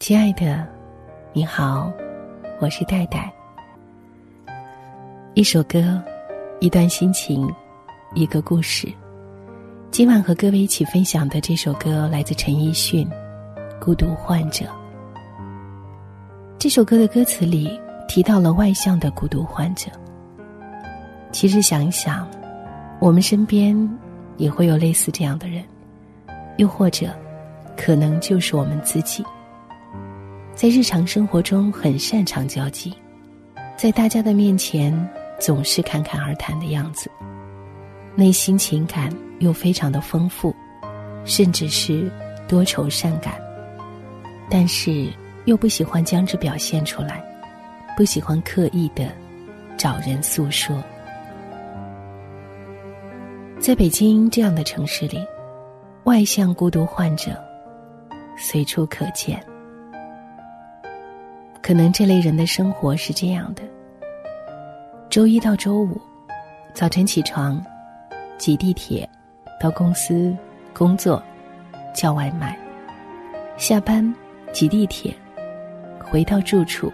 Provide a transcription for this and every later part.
亲爱的，你好，我是戴戴。一首歌，一段心情，一个故事。今晚和各位一起分享的这首歌来自陈奕迅，《孤独患者》。这首歌的歌词里提到了外向的孤独患者。其实想一想，我们身边也会有类似这样的人，又或者，可能就是我们自己。在日常生活中很擅长交际，在大家的面前总是侃侃而谈的样子，内心情感又非常的丰富，甚至是多愁善感，但是又不喜欢将之表现出来，不喜欢刻意的找人诉说。在北京这样的城市里，外向孤独患者随处可见。可能这类人的生活是这样的：周一到周五，早晨起床，挤地铁，到公司工作，叫外卖；下班，挤地铁，回到住处，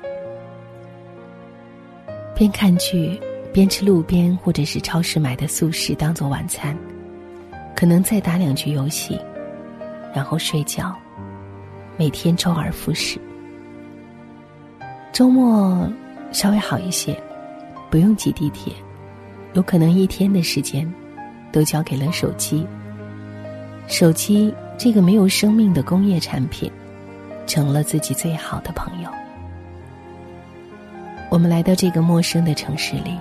边看剧边吃路边或者是超市买的速食当做晚餐，可能再打两局游戏，然后睡觉，每天周而复始。周末稍微好一些，不用挤地铁，有可能一天的时间都交给了手机。手机这个没有生命的工业产品，成了自己最好的朋友。我们来到这个陌生的城市里，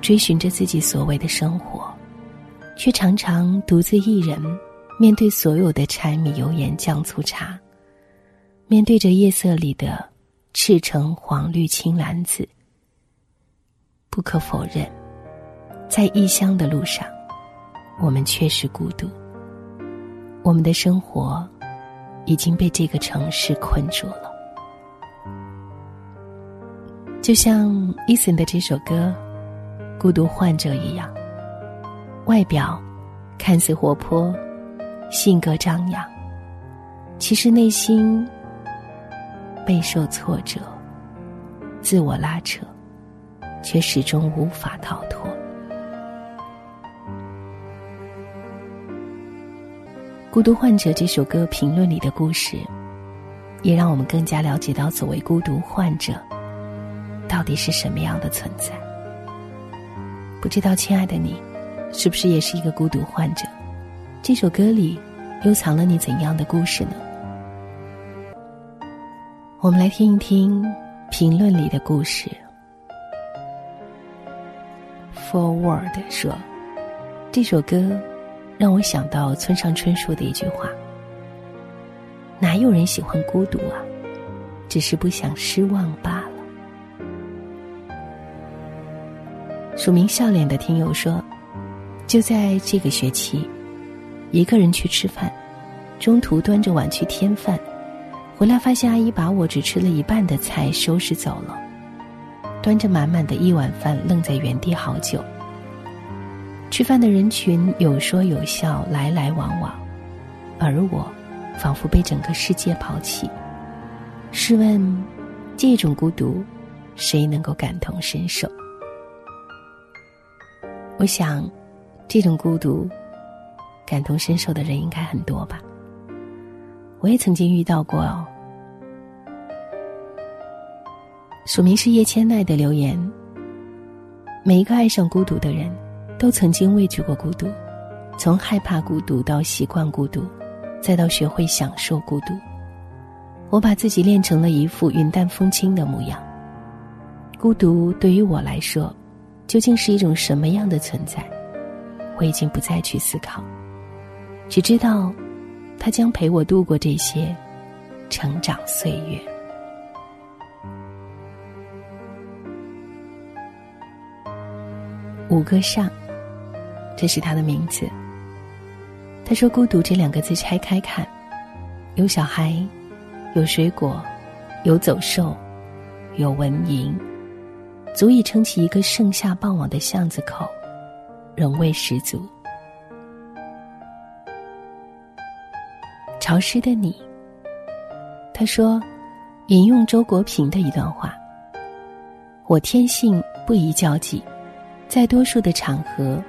追寻着自己所谓的生活，却常常独自一人面对所有的柴米油盐酱醋茶，面对着夜色里的。赤橙黄绿青蓝紫。不可否认，在异乡的路上，我们确实孤独。我们的生活已经被这个城市困住了，就像 Eason 的这首歌《孤独患者》一样，外表看似活泼，性格张扬，其实内心。备受挫折，自我拉扯，却始终无法逃脱。《孤独患者》这首歌评论里的故事，也让我们更加了解到所谓孤独患者到底是什么样的存在。不知道，亲爱的你，是不是也是一个孤独患者？这首歌里又藏了你怎样的故事呢？我们来听一听评论里的故事。Forward 说：“这首歌让我想到村上春树的一句话：‘哪有人喜欢孤独啊？只是不想失望罢了。’”署名笑脸的听友说：“就在这个学期，一个人去吃饭，中途端着碗去添饭。”回来发现阿姨把我只吃了一半的菜收拾走了，端着满满的一碗饭愣在原地好久。吃饭的人群有说有笑，来来往往，而我仿佛被整个世界抛弃。试问，这种孤独，谁能够感同身受？我想，这种孤独，感同身受的人应该很多吧。我也曾经遇到过署名是叶千奈的留言。每一个爱上孤独的人，都曾经畏惧过孤独，从害怕孤独到习惯孤独，再到学会享受孤独。我把自己练成了一副云淡风轻的模样。孤独对于我来说，究竟是一种什么样的存在？我已经不再去思考，只知道。他将陪我度过这些成长岁月。五个上，这是他的名字。他说：“孤独这两个字拆开看，有小孩，有水果，有走兽，有蚊蝇，足以撑起一个盛夏傍晚的巷子口，人味十足。”潮湿的你，他说：“引用周国平的一段话：“我天性不宜交际，在多数的场合，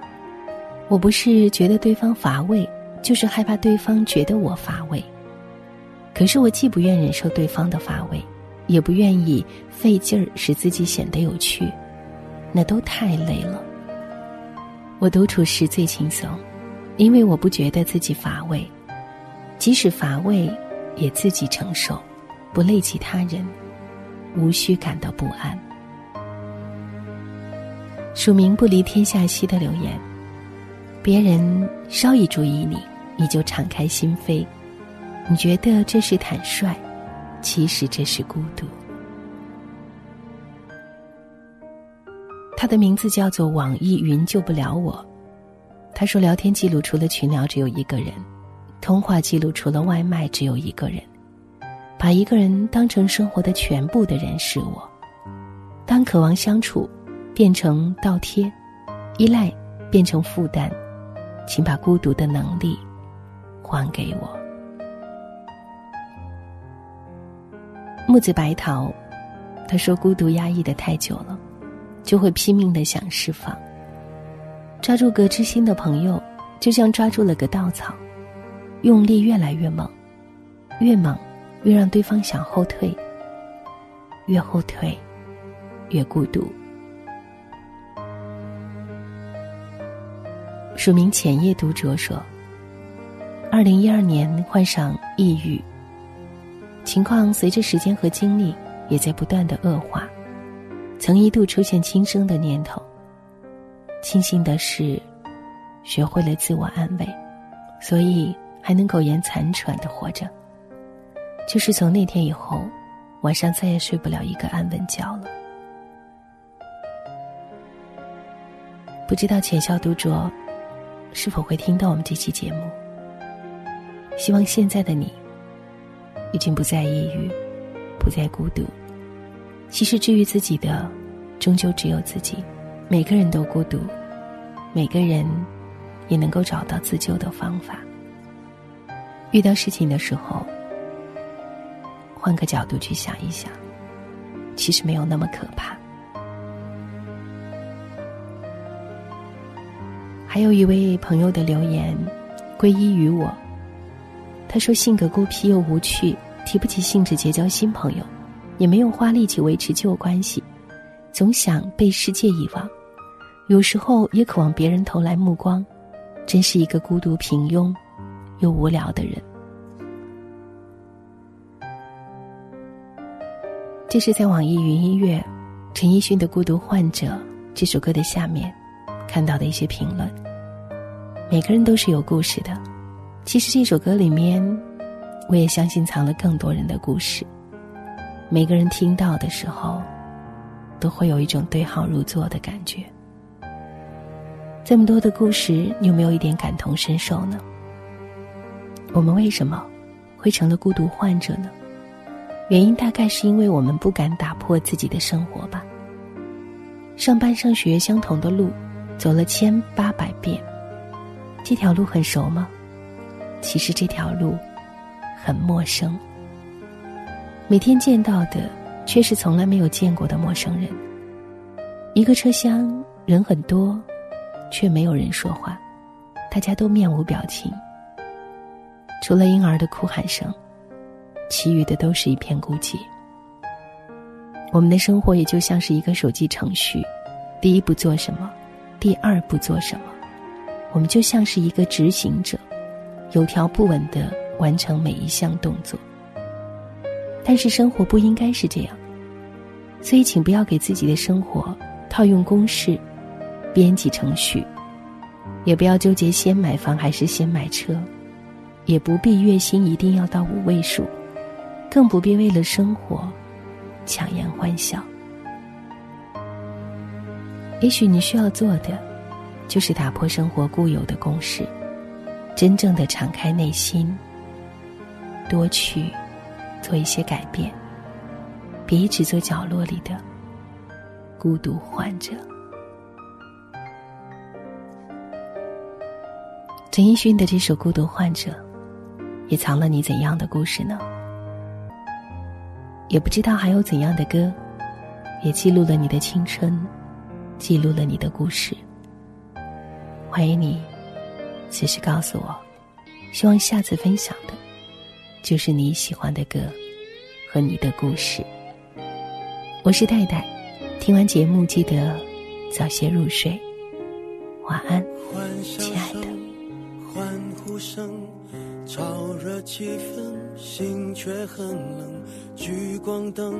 我不是觉得对方乏味，就是害怕对方觉得我乏味。可是我既不愿忍受对方的乏味，也不愿意费劲儿使自己显得有趣，那都太累了。我独处时最轻松，因为我不觉得自己乏味，即使乏味，也自己承受。”不累及他人，无需感到不安。署名不离天下溪的留言：别人稍一注意你，你就敞开心扉，你觉得这是坦率，其实这是孤独。他的名字叫做网易云救不了我。他说：聊天记录除了群聊只有一个人，通话记录除了外卖只有一个人。把一个人当成生活的全部的人是我，当渴望相处变成倒贴，依赖变成负担，请把孤独的能力还给我。木子白桃，他说孤独压抑的太久了，就会拼命的想释放。抓住个知心的朋友，就像抓住了个稻草，用力越来越猛，越猛。越让对方想后退，越后退，越孤独。署名浅夜读者说：“二零一二年患上抑郁，情况随着时间和经历也在不断的恶化，曾一度出现轻生的念头。庆幸的是，学会了自我安慰，所以还能苟延残喘的活着。”就是从那天以后，晚上再也睡不了一个安稳觉了。不知道浅笑独酌是否会听到我们这期节目？希望现在的你已经不再抑郁，不再孤独。其实治愈自己的，终究只有自己。每个人都孤独，每个人也能够找到自救的方法。遇到事情的时候。换个角度去想一想，其实没有那么可怕。还有一位朋友的留言，归依于我。他说：“性格孤僻又无趣，提不起兴致结交新朋友，也没有花力气维持旧关系，总想被世界遗忘。有时候也渴望别人投来目光，真是一个孤独、平庸又无聊的人。”这是在网易云音乐陈奕迅的《孤独患者》这首歌的下面看到的一些评论。每个人都是有故事的，其实这首歌里面，我也相信藏了更多人的故事。每个人听到的时候，都会有一种对号入座的感觉。这么多的故事，你有没有一点感同身受呢？我们为什么会成了孤独患者呢？原因大概是因为我们不敢打破自己的生活吧。上班上学相同的路，走了千八百遍，这条路很熟吗？其实这条路很陌生。每天见到的却是从来没有见过的陌生人。一个车厢人很多，却没有人说话，大家都面无表情，除了婴儿的哭喊声。其余的都是一片孤寂。我们的生活也就像是一个手机程序，第一步做什么，第二步做什么，我们就像是一个执行者，有条不紊的完成每一项动作。但是生活不应该是这样，所以请不要给自己的生活套用公式、编辑程序，也不要纠结先买房还是先买车，也不必月薪一定要到五位数。更不必为了生活 强颜欢笑。也许你需要做的，就是打破生活固有的公式，真正的敞开内心，多去做一些改变，别一直做角落里的孤独患者。陈奕迅的这首《孤独患者》，也藏了你怎样的故事呢？也不知道还有怎样的歌，也记录了你的青春，记录了你的故事。欢迎你，随时告诉我。希望下次分享的，就是你喜欢的歌和你的故事。我是戴戴，听完节目记得早些入睡，晚安，亲爱的。欢呼声，炒热气氛，心却很冷。聚光灯。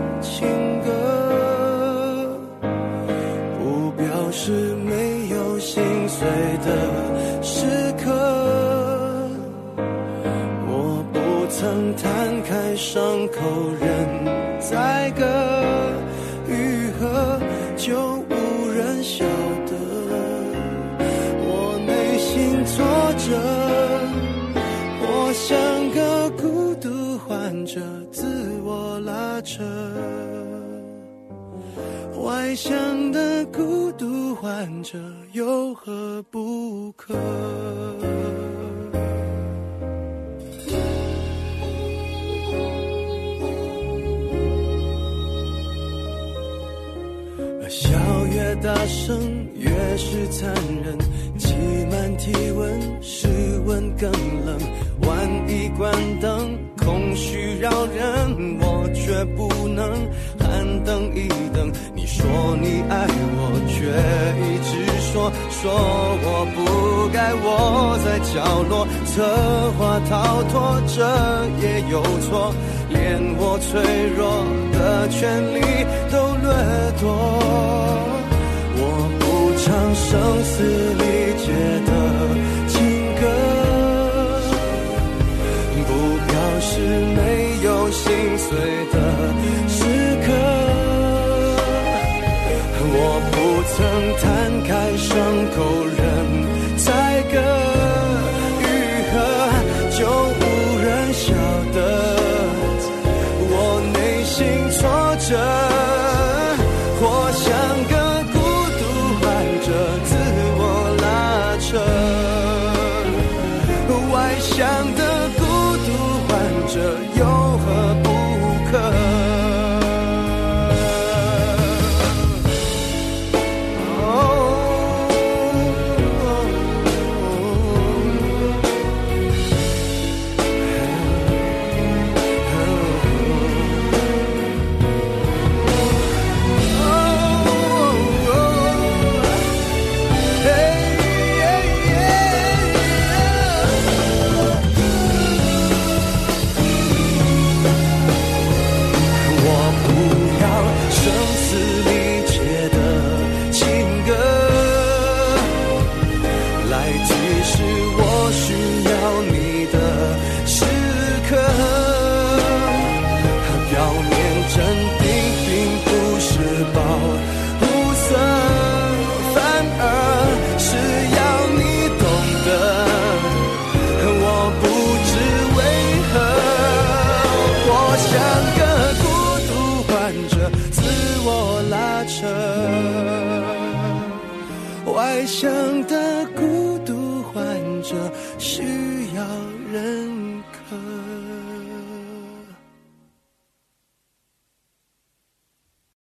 曾摊开伤口任宰割，愈合就无人晓得。我内心挫折，我像个孤独患者，自我拉扯。外向的孤独患者有何不可？笑越大声，越是残忍。挤满体温，室温更冷。万一关灯，空虚扰人，我却不能。喊等一等，你说你爱我，说我不该窝在角落，策划逃脱，这也有错，连我脆弱的权利都掠夺。我不唱声嘶力竭的情歌，不表示没有心碎的。患